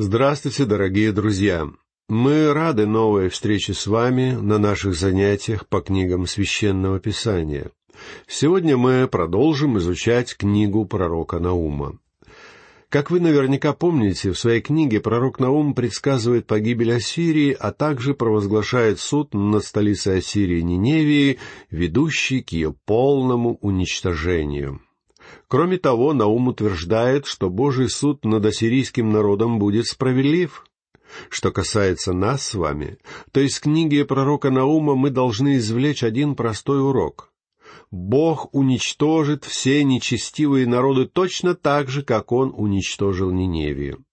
Здравствуйте, дорогие друзья! Мы рады новой встрече с вами на наших занятиях по книгам Священного Писания. Сегодня мы продолжим изучать книгу пророка Наума. Как вы наверняка помните, в своей книге пророк Наум предсказывает погибель Ассирии, а также провозглашает суд над столицей Ассирии Ниневии, ведущий к ее полному уничтожению. Кроме того, Наум утверждает, что Божий суд над ассирийским народом будет справедлив. Что касается нас с вами, то из книги пророка Наума мы должны извлечь один простой урок. Бог уничтожит все нечестивые народы точно так же, как Он уничтожил Ниневию.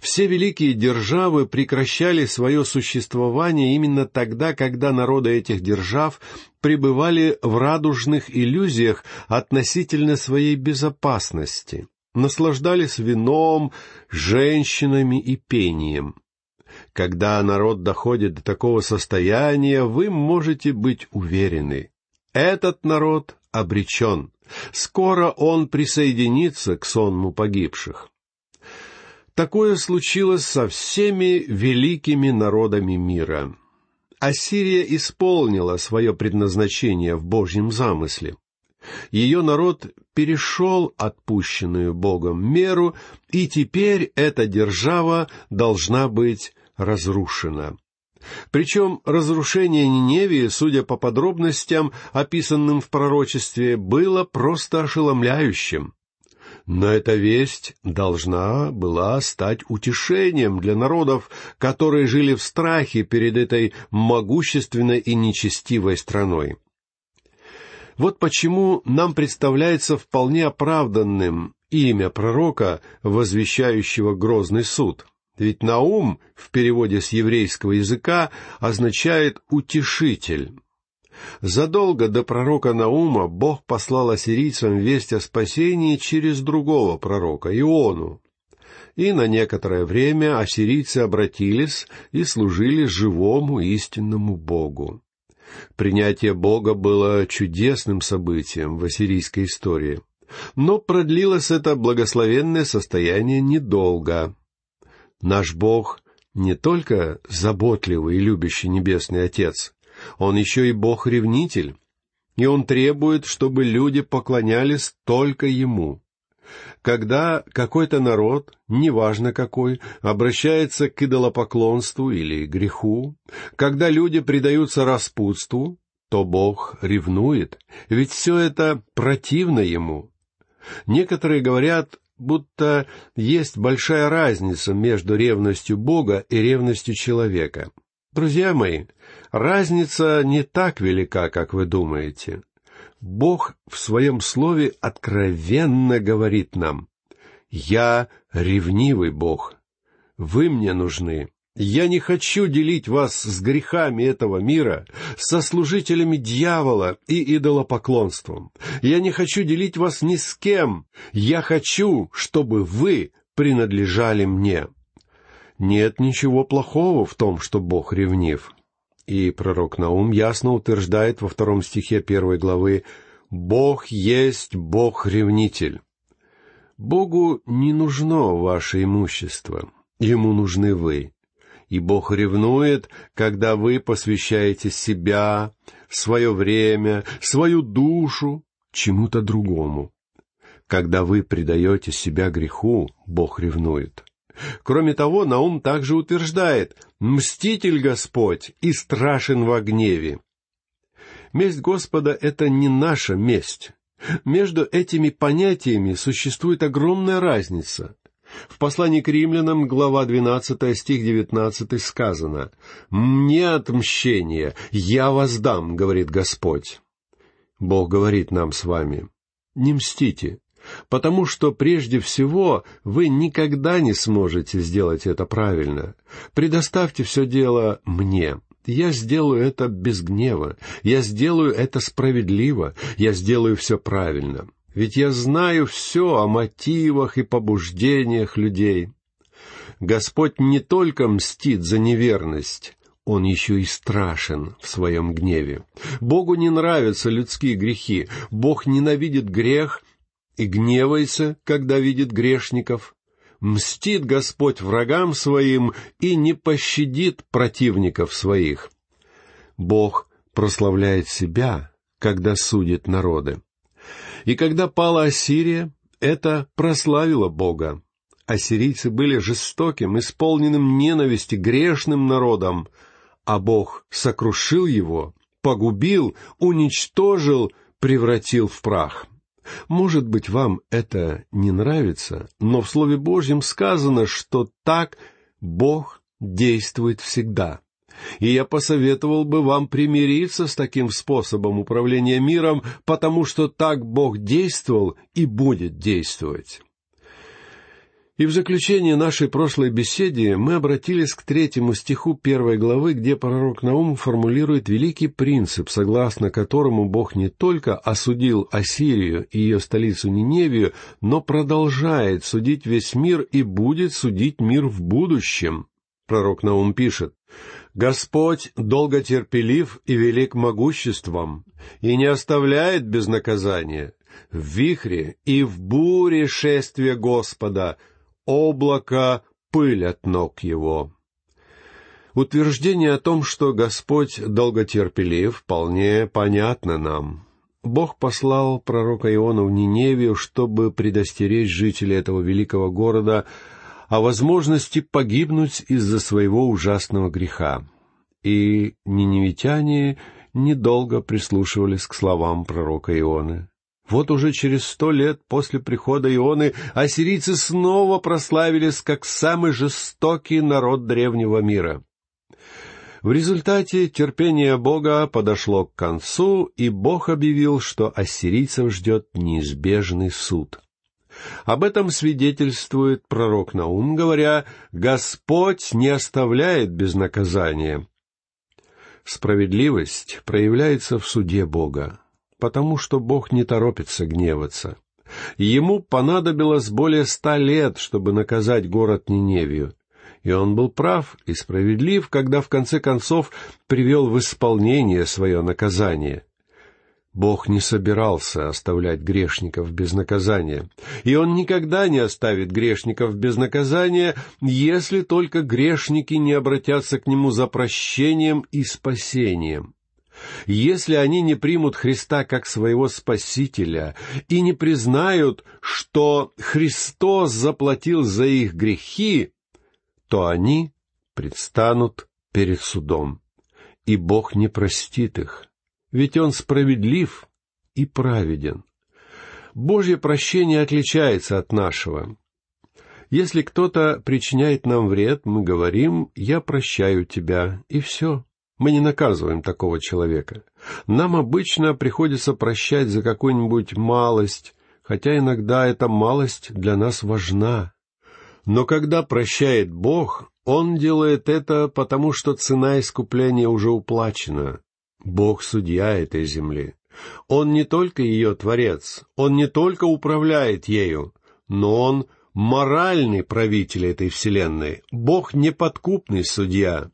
Все великие державы прекращали свое существование именно тогда, когда народы этих держав пребывали в радужных иллюзиях относительно своей безопасности, наслаждались вином, женщинами и пением. Когда народ доходит до такого состояния, вы можете быть уверены, этот народ обречен. Скоро он присоединится к сонму погибших. Такое случилось со всеми великими народами мира. Ассирия исполнила свое предназначение в Божьем замысле. Ее народ перешел отпущенную Богом меру, и теперь эта держава должна быть разрушена. Причем разрушение Ниневии, судя по подробностям, описанным в пророчестве, было просто ошеломляющим. Но эта весть должна была стать утешением для народов, которые жили в страхе перед этой могущественной и нечестивой страной. Вот почему нам представляется вполне оправданным имя пророка, возвещающего грозный суд. Ведь Наум в переводе с еврейского языка означает «утешитель». Задолго до пророка Наума Бог послал ассирийцам весть о спасении через другого пророка, Иону. И на некоторое время ассирийцы обратились и служили живому истинному Богу. Принятие Бога было чудесным событием в ассирийской истории. Но продлилось это благословенное состояние недолго. Наш Бог не только заботливый и любящий Небесный Отец, Он еще и Бог-ревнитель, и Он требует, чтобы люди поклонялись только Ему. Когда какой-то народ, неважно какой, обращается к идолопоклонству или греху, когда люди предаются распутству, то Бог ревнует, ведь все это противно Ему. Некоторые говорят, будто есть большая разница между ревностью Бога и ревностью человека. Друзья мои, разница не так велика, как вы думаете. Бог в своем слове откровенно говорит нам, «Я ревнивый Бог. Вы мне нужны, я не хочу делить вас с грехами этого мира, со служителями дьявола и идолопоклонством. Я не хочу делить вас ни с кем. Я хочу, чтобы вы принадлежали мне. Нет ничего плохого в том, что Бог ревнив. И пророк Наум ясно утверждает во втором стихе первой главы «Бог есть Бог-ревнитель». Богу не нужно ваше имущество, Ему нужны вы и Бог ревнует, когда вы посвящаете себя, свое время, свою душу чему-то другому. Когда вы предаете себя греху, Бог ревнует. Кроме того, Наум также утверждает «Мститель Господь и страшен во гневе». Месть Господа — это не наша месть. Между этими понятиями существует огромная разница. В послании к римлянам, глава 12, стих 19 сказано «Мне отмщение, я воздам, — говорит Господь». Бог говорит нам с вами, не мстите, потому что прежде всего вы никогда не сможете сделать это правильно. Предоставьте все дело мне. Я сделаю это без гнева, я сделаю это справедливо, я сделаю все правильно ведь я знаю все о мотивах и побуждениях людей. Господь не только мстит за неверность, Он еще и страшен в своем гневе. Богу не нравятся людские грехи, Бог ненавидит грех и гневается, когда видит грешников. мстит Господь врагам своим и не пощадит противников своих. Бог прославляет себя, когда судит народы. И когда пала Ассирия, это прославило Бога. Ассирийцы были жестоким, исполненным ненависти, грешным народом, а Бог сокрушил его, погубил, уничтожил, превратил в прах. Может быть, вам это не нравится, но в Слове Божьем сказано, что так Бог действует всегда. И я посоветовал бы вам примириться с таким способом управления миром, потому что так Бог действовал и будет действовать. И в заключение нашей прошлой беседы мы обратились к третьему стиху первой главы, где пророк Наум формулирует великий принцип, согласно которому Бог не только осудил Ассирию и ее столицу Ниневию, но продолжает судить весь мир и будет судить мир в будущем. Пророк Наум пишет, «Господь долготерпелив и велик могуществом, и не оставляет без наказания. В вихре и в буре шествия Господа — облако, пыль от ног его. Утверждение о том, что Господь долготерпелив, вполне понятно нам. Бог послал пророка Иона в Ниневию, чтобы предостеречь жителей этого великого города о возможности погибнуть из-за своего ужасного греха. И ниневитяне недолго прислушивались к словам пророка Ионы. Вот уже через сто лет после прихода Ионы ассирийцы снова прославились как самый жестокий народ древнего мира. В результате терпение Бога подошло к концу, и Бог объявил, что ассирийцев ждет неизбежный суд. Об этом свидетельствует пророк Наум, говоря, «Господь не оставляет без наказания». Справедливость проявляется в суде Бога потому что Бог не торопится гневаться. Ему понадобилось более ста лет, чтобы наказать город Ниневию. И он был прав и справедлив, когда в конце концов привел в исполнение свое наказание. Бог не собирался оставлять грешников без наказания, и Он никогда не оставит грешников без наказания, если только грешники не обратятся к Нему за прощением и спасением. Если они не примут Христа как своего Спасителя и не признают, что Христос заплатил за их грехи, то они предстанут перед судом, и Бог не простит их, ведь Он справедлив и праведен. Божье прощение отличается от нашего. Если кто-то причиняет нам вред, мы говорим «я прощаю тебя», и все. Мы не наказываем такого человека. Нам обычно приходится прощать за какую-нибудь малость, хотя иногда эта малость для нас важна. Но когда прощает Бог, Он делает это потому, что цена искупления уже уплачена. Бог — судья этой земли. Он не только ее творец, Он не только управляет ею, но Он — моральный правитель этой вселенной. Бог — неподкупный судья.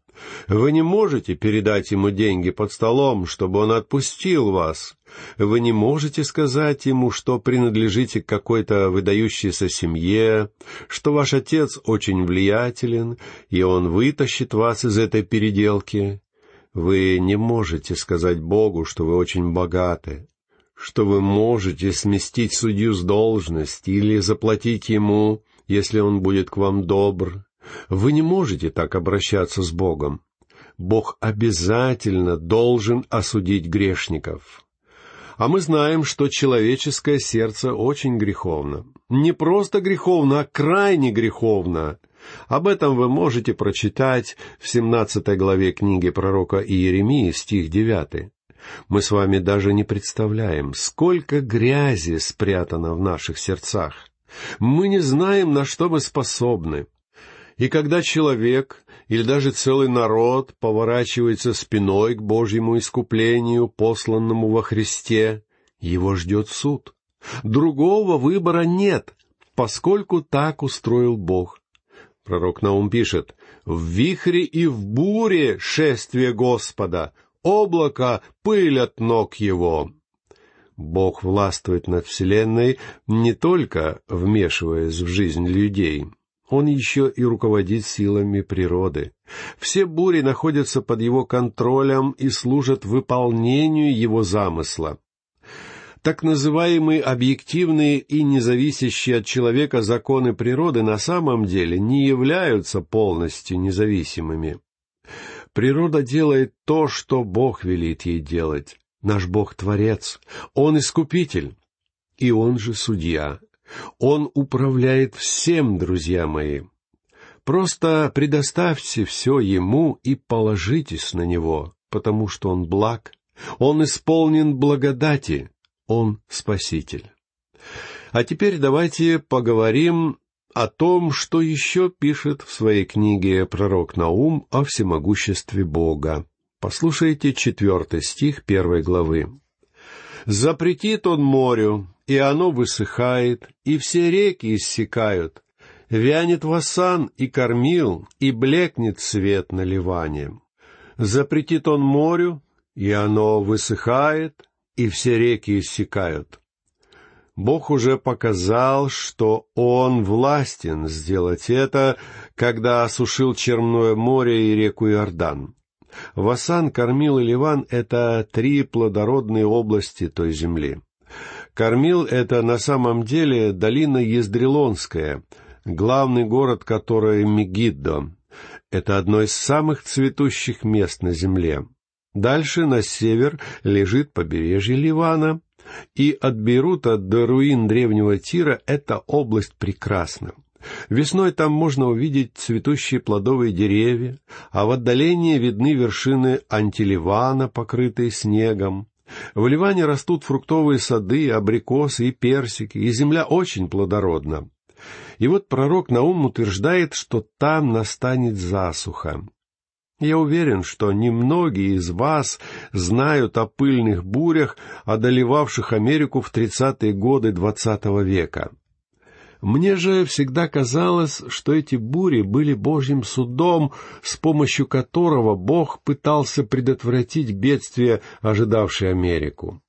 Вы не можете передать ему деньги под столом, чтобы он отпустил вас. Вы не можете сказать ему, что принадлежите к какой-то выдающейся семье, что ваш отец очень влиятелен, и он вытащит вас из этой переделки. Вы не можете сказать Богу, что вы очень богаты, что вы можете сместить судью с должности или заплатить ему, если он будет к вам добр, вы не можете так обращаться с Богом. Бог обязательно должен осудить грешников. А мы знаем, что человеческое сердце очень греховно. Не просто греховно, а крайне греховно. Об этом вы можете прочитать в 17 главе книги пророка Иеремии, стих 9. Мы с вами даже не представляем, сколько грязи спрятано в наших сердцах. Мы не знаем, на что мы способны. И когда человек или даже целый народ поворачивается спиной к Божьему искуплению, посланному во Христе, его ждет суд. Другого выбора нет, поскольку так устроил Бог. Пророк Наум пишет, «В вихре и в буре шествие Господа, облако пыль от ног его». Бог властвует над Вселенной не только вмешиваясь в жизнь людей, Он еще и руководит силами природы. Все бури находятся под его контролем и служат выполнению его замысла. Так называемые объективные и независящие от человека законы природы на самом деле не являются полностью независимыми. Природа делает то, что Бог велит ей делать. Наш Бог — Творец, Он — Искупитель, и Он же Судья. Он управляет всем, друзья мои. Просто предоставьте все Ему и положитесь на Него, потому что Он благ, Он исполнен благодати, Он Спаситель. А теперь давайте поговорим о том, что еще пишет в своей книге пророк Наум о всемогуществе Бога. Послушайте четвертый стих первой главы. «Запретит он морю, и оно высыхает, и все реки иссякают. Вянет васан и кормил, и блекнет свет на Ливане. Запретит он морю, и оно высыхает, и все реки иссякают. Бог уже показал, что Он властен сделать это, когда осушил Черное море и реку Иордан. Васан, Кормил и Ливан — это три плодородные области той земли. Кормил — это на самом деле долина Ездрелонская, главный город которой Мегиддо. Это одно из самых цветущих мест на земле. Дальше, на север, лежит побережье Ливана, и от Бейрута до руин древнего Тира эта область прекрасна. Весной там можно увидеть цветущие плодовые деревья, а в отдалении видны вершины антиливана, покрытые снегом. В Ливане растут фруктовые сады, абрикосы и персики, и земля очень плодородна. И вот пророк Наум утверждает, что там настанет засуха. Я уверен, что немногие из вас знают о пыльных бурях, одолевавших Америку в тридцатые годы двадцатого века. Мне же всегда казалось, что эти бури были Божьим судом, с помощью которого Бог пытался предотвратить бедствие, ожидавшее Америку.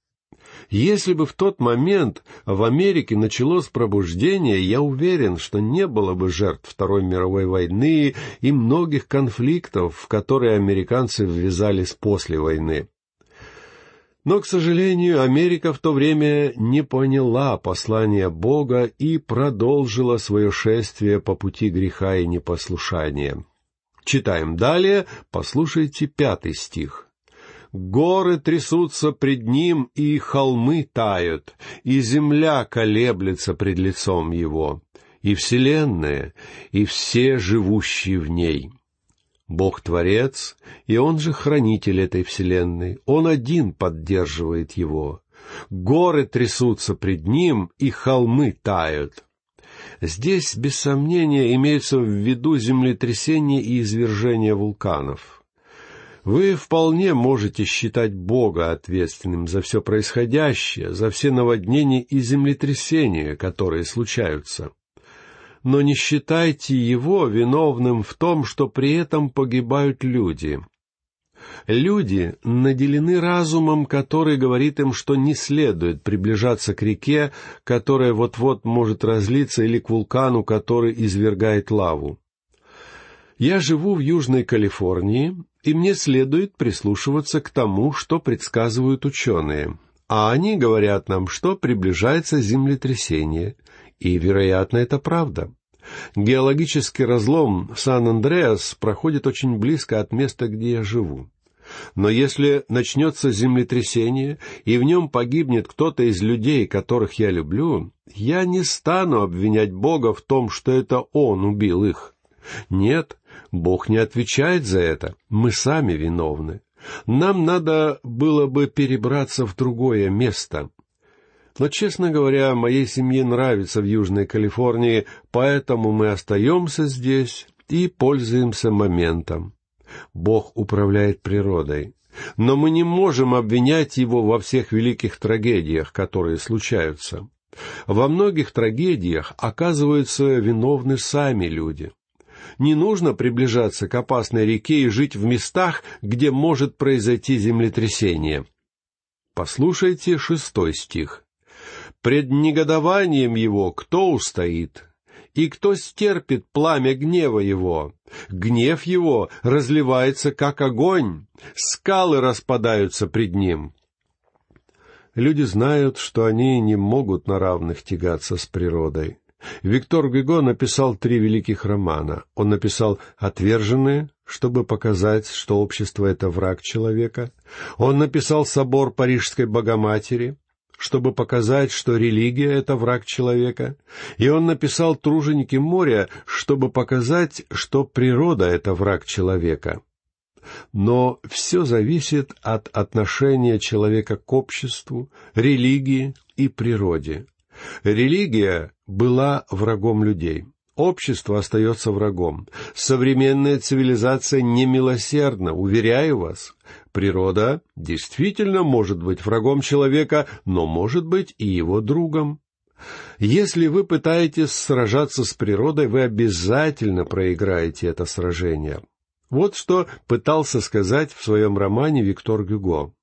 Если бы в тот момент в Америке началось пробуждение, я уверен, что не было бы жертв Второй мировой войны и многих конфликтов, в которые американцы ввязались после войны. Но, к сожалению, Америка в то время не поняла послания Бога и продолжила свое шествие по пути греха и непослушания. Читаем далее, послушайте пятый стих. «Горы трясутся пред ним, и холмы тают, и земля колеблется пред лицом его, и вселенная, и все живущие в ней». Бог Творец, и Он же хранитель этой вселенной, Он один поддерживает его. Горы трясутся пред Ним, и холмы тают. Здесь, без сомнения, имеется в виду землетрясение и извержение вулканов. Вы вполне можете считать Бога ответственным за все происходящее, за все наводнения и землетрясения, которые случаются но не считайте его виновным в том, что при этом погибают люди. Люди наделены разумом, который говорит им, что не следует приближаться к реке, которая вот-вот может разлиться, или к вулкану, который извергает лаву. Я живу в Южной Калифорнии, и мне следует прислушиваться к тому, что предсказывают ученые. А они говорят нам, что приближается землетрясение, и, вероятно, это правда. Геологический разлом Сан-Андреас проходит очень близко от места, где я живу. Но если начнется землетрясение, и в нем погибнет кто-то из людей, которых я люблю, я не стану обвинять Бога в том, что это Он убил их. Нет, Бог не отвечает за это, мы сами виновны. Нам надо было бы перебраться в другое место, но, честно говоря, моей семье нравится в Южной Калифорнии, поэтому мы остаемся здесь и пользуемся моментом. Бог управляет природой. Но мы не можем обвинять Его во всех великих трагедиях, которые случаются. Во многих трагедиях оказываются виновны сами люди. Не нужно приближаться к опасной реке и жить в местах, где может произойти землетрясение. Послушайте шестой стих. Пред негодованием его кто устоит? и кто стерпит пламя гнева его? Гнев его разливается, как огонь, скалы распадаются пред ним. Люди знают, что они не могут на равных тягаться с природой. Виктор Гюго написал три великих романа. Он написал «Отверженные», чтобы показать, что общество — это враг человека. Он написал «Собор Парижской Богоматери», чтобы показать, что религия — это враг человека. И он написал «Труженики моря», чтобы показать, что природа — это враг человека. Но все зависит от отношения человека к обществу, религии и природе. Религия была врагом людей. Общество остается врагом. Современная цивилизация немилосердна, уверяю вас. Природа действительно может быть врагом человека, но может быть и его другом. Если вы пытаетесь сражаться с природой, вы обязательно проиграете это сражение. Вот что пытался сказать в своем романе Виктор Гюго.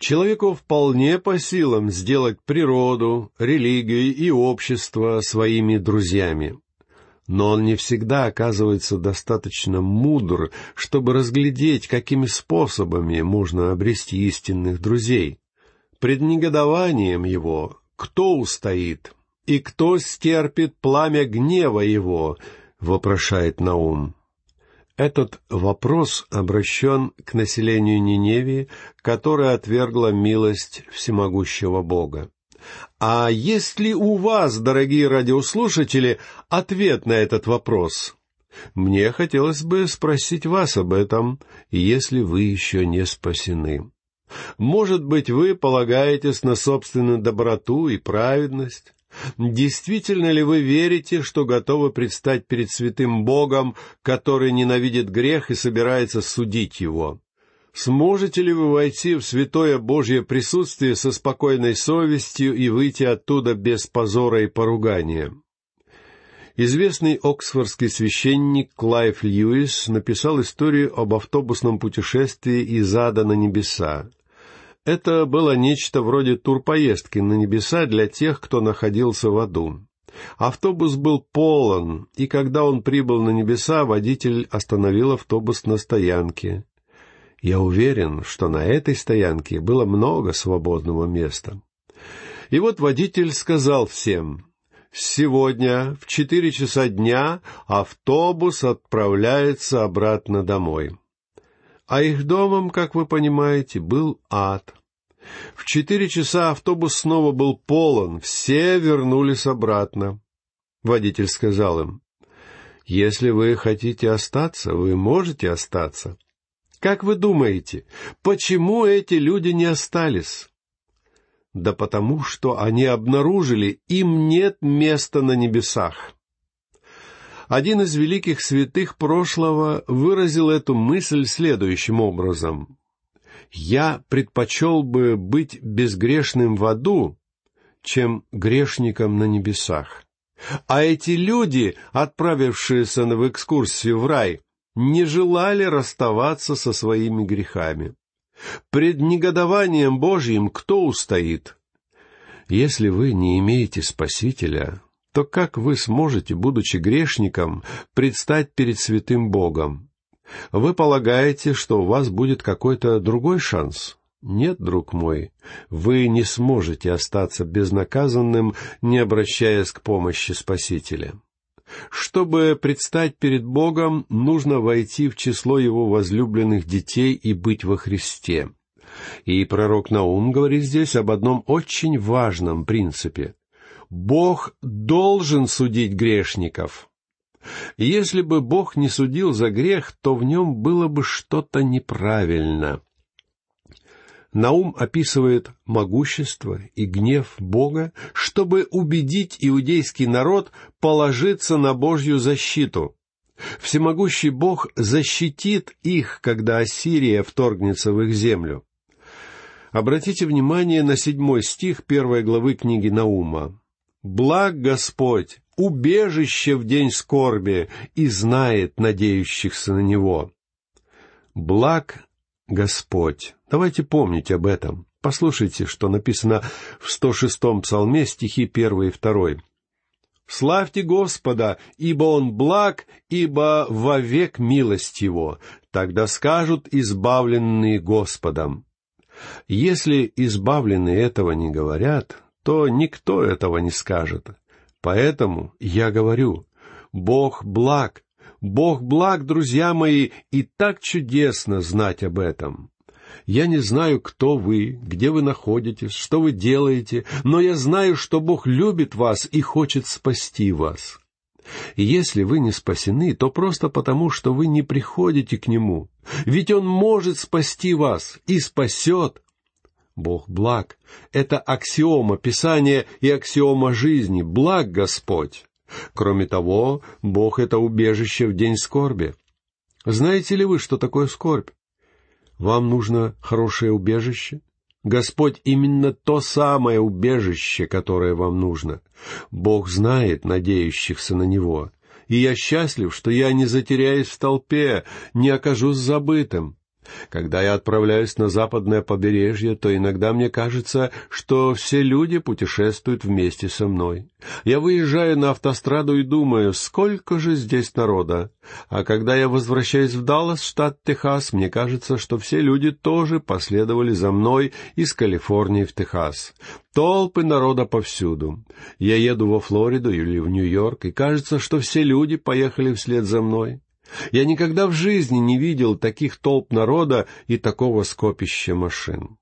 Человеку вполне по силам сделать природу, религию и общество своими друзьями. Но он не всегда оказывается достаточно мудр, чтобы разглядеть, какими способами можно обрести истинных друзей. Пред негодованием его кто устоит, и кто стерпит пламя гнева его, вопрошает Наум. Этот вопрос обращен к населению Ниневии, которое отвергло милость всемогущего Бога. А есть ли у вас, дорогие радиослушатели, ответ на этот вопрос? Мне хотелось бы спросить вас об этом, если вы еще не спасены. Может быть, вы полагаетесь на собственную доброту и праведность? Действительно ли вы верите, что готовы предстать перед святым Богом, который ненавидит грех и собирается судить его? Сможете ли вы войти в святое Божье присутствие со спокойной совестью и выйти оттуда без позора и поругания? Известный оксфордский священник Клайв Льюис написал историю об автобусном путешествии из ада на небеса. Это было нечто вроде турпоездки на небеса для тех, кто находился в аду. Автобус был полон, и когда он прибыл на небеса, водитель остановил автобус на стоянке. Я уверен, что на этой стоянке было много свободного места. И вот водитель сказал всем, «Сегодня в четыре часа дня автобус отправляется обратно домой» а их домом, как вы понимаете, был ад. В четыре часа автобус снова был полон, все вернулись обратно. Водитель сказал им, «Если вы хотите остаться, вы можете остаться. Как вы думаете, почему эти люди не остались?» Да потому что они обнаружили, им нет места на небесах один из великих святых прошлого выразил эту мысль следующим образом. «Я предпочел бы быть безгрешным в аду, чем грешником на небесах». А эти люди, отправившиеся в экскурсию в рай, не желали расставаться со своими грехами. Пред негодованием Божьим кто устоит? Если вы не имеете Спасителя, то как вы сможете, будучи грешником, предстать перед святым Богом? Вы полагаете, что у вас будет какой-то другой шанс? Нет, друг мой, вы не сможете остаться безнаказанным, не обращаясь к помощи Спасителя. Чтобы предстать перед Богом, нужно войти в число Его возлюбленных детей и быть во Христе. И пророк Наум говорит здесь об одном очень важном принципе. Бог должен судить грешников. Если бы Бог не судил за грех, то в нем было бы что-то неправильно. Наум описывает могущество и гнев Бога, чтобы убедить иудейский народ положиться на Божью защиту. Всемогущий Бог защитит их, когда Ассирия вторгнется в их землю. Обратите внимание на седьмой стих первой главы книги Наума. Благ Господь, убежище в день скорби, и знает надеющихся на Него. Благ Господь. Давайте помнить об этом. Послушайте, что написано в 106-м псалме, стихи 1 и 2. Славьте Господа, ибо Он благ, ибо вовек милость Его. Тогда скажут избавленные Господом. Если избавленные этого не говорят, то никто этого не скажет. Поэтому я говорю, Бог благ, Бог благ, друзья мои, и так чудесно знать об этом. Я не знаю, кто вы, где вы находитесь, что вы делаете, но я знаю, что Бог любит вас и хочет спасти вас. И если вы не спасены, то просто потому, что вы не приходите к Нему. Ведь Он может спасти вас и спасет. Бог благ. Это аксиома Писания и аксиома жизни. Благ Господь. Кроме того, Бог — это убежище в день скорби. Знаете ли вы, что такое скорбь? Вам нужно хорошее убежище? Господь именно то самое убежище, которое вам нужно. Бог знает надеющихся на Него. И я счастлив, что я не затеряюсь в толпе, не окажусь забытым. Когда я отправляюсь на западное побережье, то иногда мне кажется, что все люди путешествуют вместе со мной. Я выезжаю на автостраду и думаю, сколько же здесь народа. А когда я возвращаюсь в Даллас, штат Техас, мне кажется, что все люди тоже последовали за мной из Калифорнии в Техас. Толпы народа повсюду. Я еду во Флориду или в Нью-Йорк, и кажется, что все люди поехали вслед за мной. Я никогда в жизни не видел таких толп народа и такого скопища машин.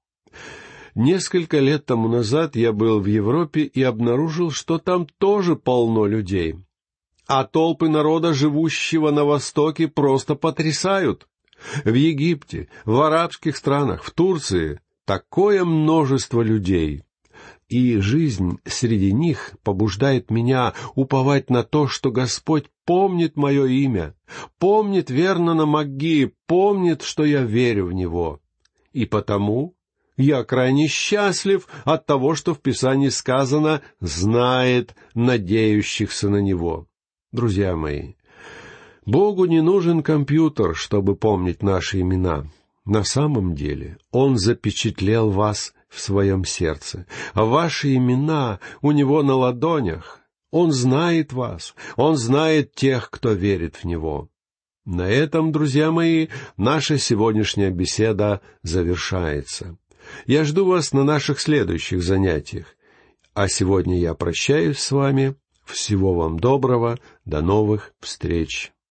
Несколько лет тому назад я был в Европе и обнаружил, что там тоже полно людей. А толпы народа, живущего на Востоке, просто потрясают. В Египте, в арабских странах, в Турции такое множество людей и жизнь среди них побуждает меня уповать на то, что Господь помнит мое имя, помнит верно на Маги, помнит, что я верю в Него. И потому я крайне счастлив от того, что в Писании сказано «знает надеющихся на Него». Друзья мои, Богу не нужен компьютер, чтобы помнить наши имена. На самом деле Он запечатлел вас в своем сердце, а ваши имена у него на ладонях. Он знает вас, он знает тех, кто верит в него. На этом, друзья мои, наша сегодняшняя беседа завершается. Я жду вас на наших следующих занятиях. А сегодня я прощаюсь с вами. Всего вам доброго. До новых встреч.